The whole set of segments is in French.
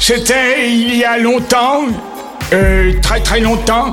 C'était il y a longtemps, euh, très très longtemps.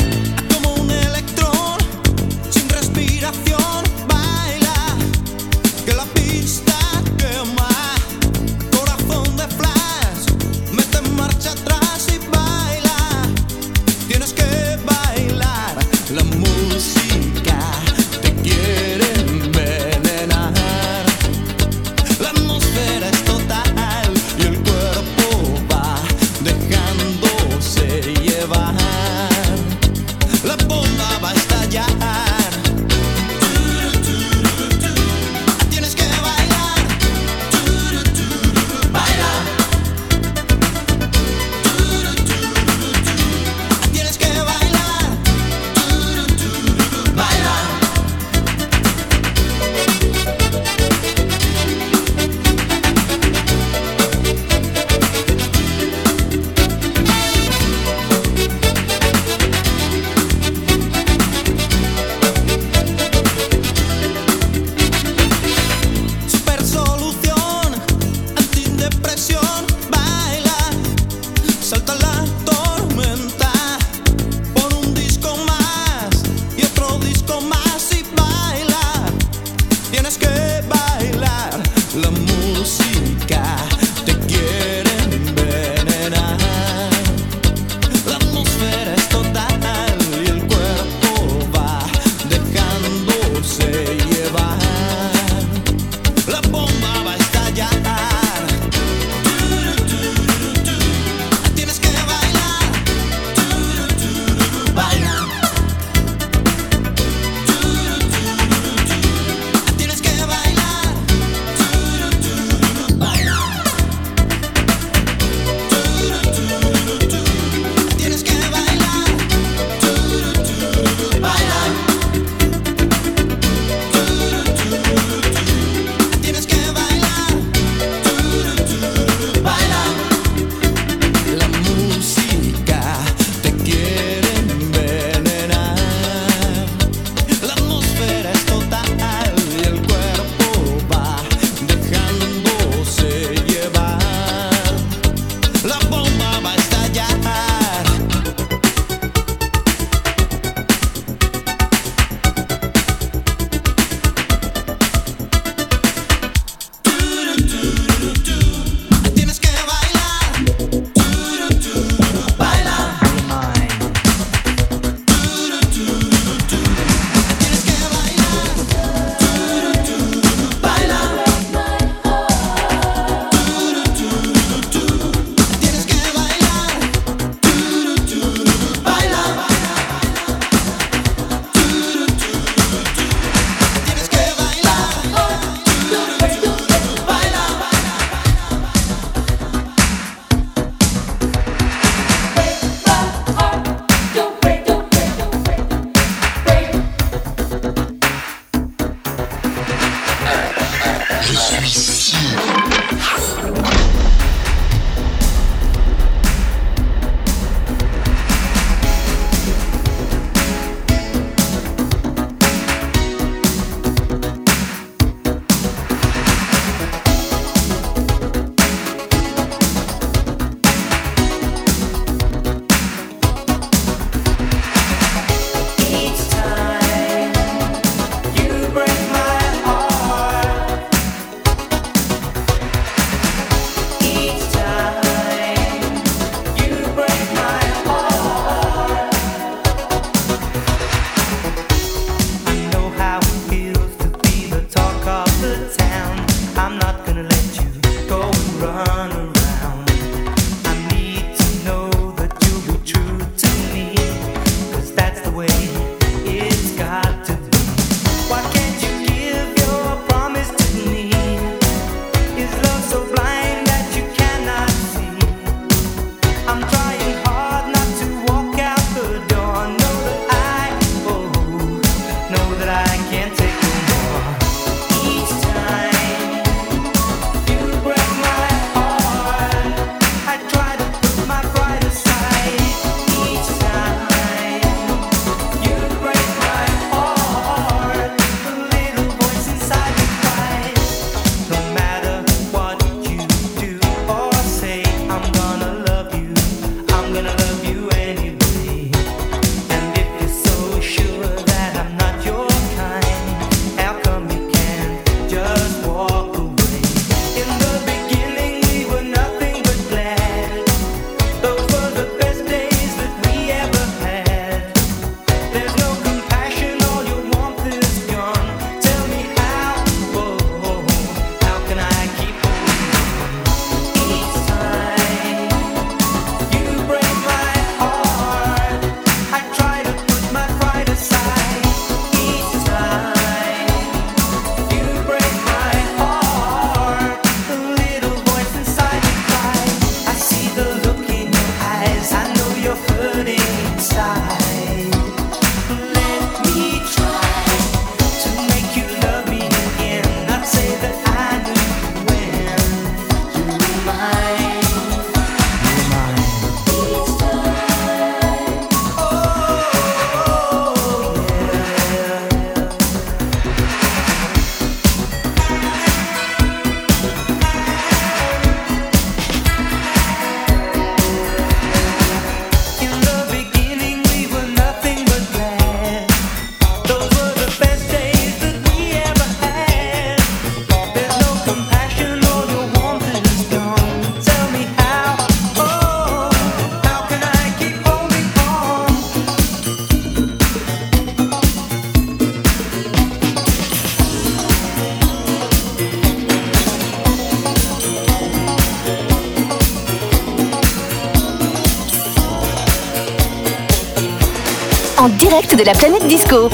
De la planète disco.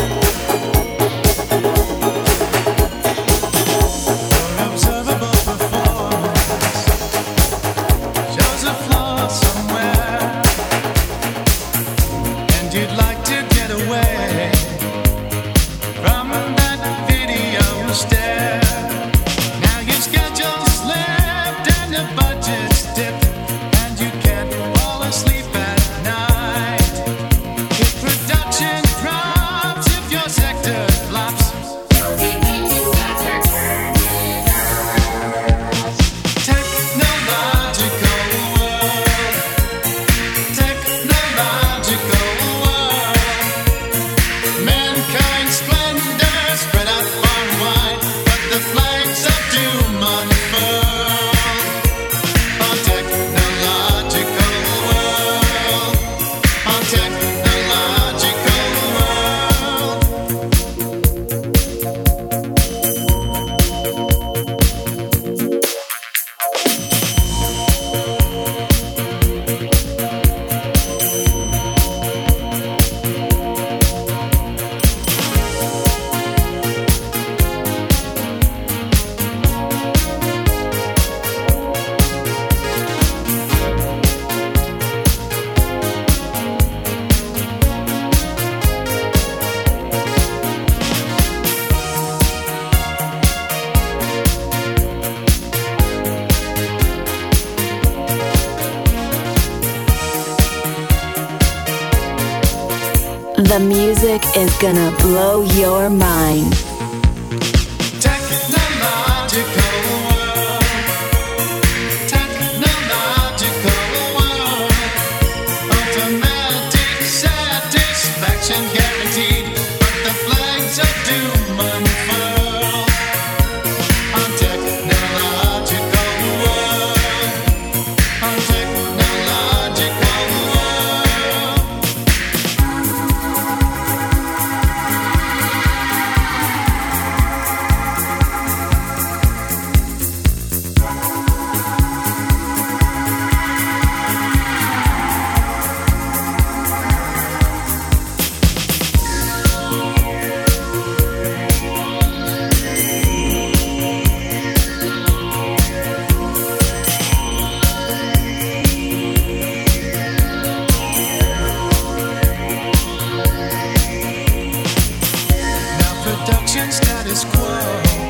Changing status quo.